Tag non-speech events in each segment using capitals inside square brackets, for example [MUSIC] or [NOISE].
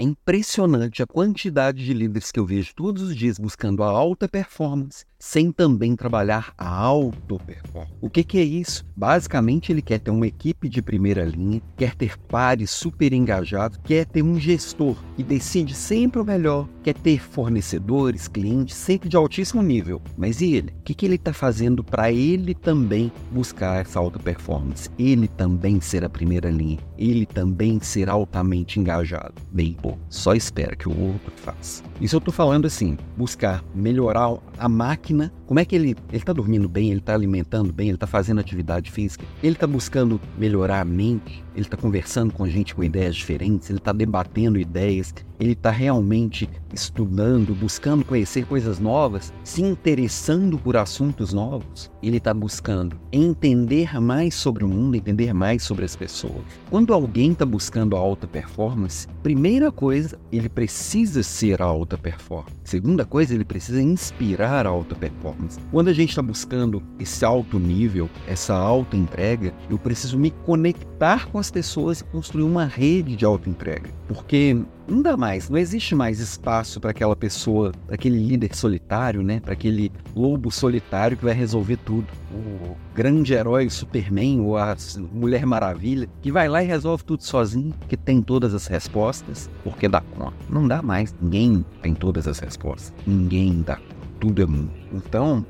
É impressionante a quantidade de líderes que eu vejo todos os dias buscando a alta performance, sem também trabalhar a auto performance. O que, que é isso? Basicamente, ele quer ter uma equipe de primeira linha, quer ter pares super engajados, quer ter um gestor que decide sempre o melhor, quer ter fornecedores, clientes, sempre de altíssimo nível. Mas e ele? O que, que ele está fazendo para ele também buscar essa alta performance? Ele também ser a primeira linha, ele também ser altamente engajado. Bem, pô, só espera que o outro faça. Isso eu estou falando assim, buscar melhorar a máquina. máquina Como é que ele está dormindo bem, ele está alimentando bem, ele está fazendo atividade física, ele está buscando melhorar a mente, ele está conversando com gente com ideias diferentes, ele está debatendo ideias, ele está realmente estudando, buscando conhecer coisas novas, se interessando por assuntos novos. Ele está buscando entender mais sobre o mundo, entender mais sobre as pessoas. Quando alguém está buscando a alta performance, primeira coisa, ele precisa ser a alta performance. Segunda coisa, ele precisa inspirar a alta performance. Quando a gente está buscando esse alto nível, essa alta entrega, eu preciso me conectar com as pessoas e construir uma rede de alta entrega. Porque não dá mais, não existe mais espaço para aquela pessoa, para aquele líder solitário, né? Para aquele lobo solitário que vai resolver tudo. O grande herói Superman ou a Mulher Maravilha que vai lá e resolve tudo sozinho, que tem todas as respostas, porque dá conta. Não dá mais, ninguém tem todas as respostas. Ninguém dá conta tudo é mundo. Então,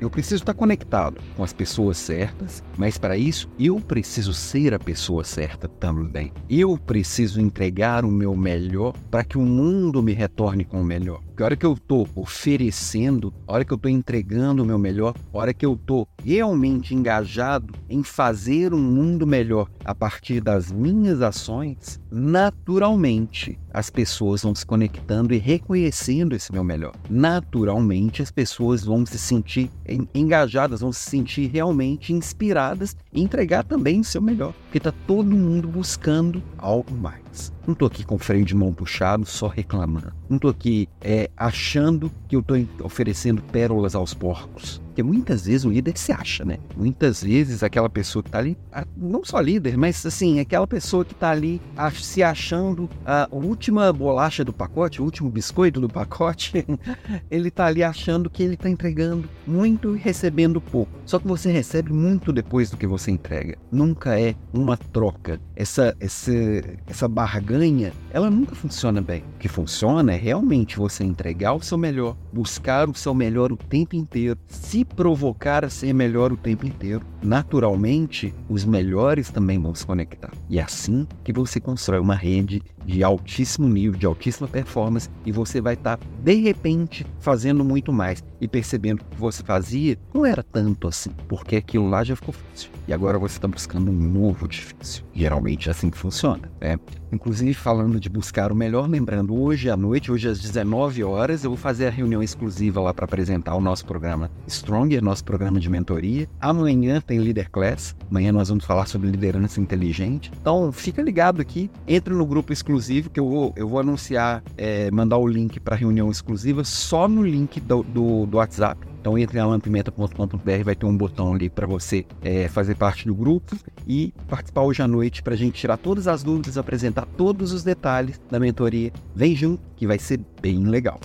eu preciso estar conectado com as pessoas certas, mas para isso eu preciso ser a pessoa certa também. Eu preciso entregar o meu melhor para que o mundo me retorne com o melhor. Porque a hora que eu estou oferecendo, a hora que eu estou entregando o meu melhor, a hora que eu estou realmente engajado em fazer um mundo melhor a partir das minhas ações, naturalmente as pessoas vão se conectando e reconhecendo esse meu melhor. Naturalmente as pessoas vão se sentir engajadas, vão se sentir realmente inspiradas e entregar também o seu melhor, porque está todo mundo buscando algo mais. Não estou aqui com freio de mão puxado, só reclamando. Não estou aqui é, achando que eu estou oferecendo pérolas aos porcos. Porque muitas vezes o líder se acha, né? Muitas vezes aquela pessoa que está ali, não só líder, mas assim, aquela pessoa que está ali se achando a última bolacha do pacote, o último biscoito do pacote, [LAUGHS] ele está ali achando que ele está entregando muito e recebendo pouco. Só que você recebe muito depois do que você entrega. Nunca é uma troca. Essa, essa, essa barganha, ela nunca funciona bem. O que funciona é realmente você entregar o seu melhor, buscar o seu melhor o tempo inteiro, se provocar a ser melhor o tempo inteiro. Naturalmente, os melhores também vão se conectar. E é assim que você constrói uma rede de altíssimo nível, de altíssima performance, e você vai estar, tá, de repente, fazendo muito mais e percebendo que o que você fazia não era tanto assim, porque aquilo lá já ficou fácil. E agora você está buscando um novo difícil. Geralmente é assim que funciona. Né? Inclusive, falando de buscar o melhor, lembrando, hoje à noite, hoje às 19 horas, eu vou fazer a reunião exclusiva lá para apresentar o nosso programa Stronger, nosso programa de mentoria. Amanhã tem Leader Class. Amanhã nós vamos falar sobre liderança inteligente. Então, fica ligado aqui, entre no grupo exclusivo que eu vou, eu vou anunciar, é, mandar o link para reunião exclusiva só no link do, do, do WhatsApp. Então entre em alampimenta.com.br, vai ter um botão ali para você é, fazer parte do grupo e participar hoje à noite para a gente tirar todas as dúvidas, apresentar todos os detalhes da mentoria. Vem junto que vai ser bem legal.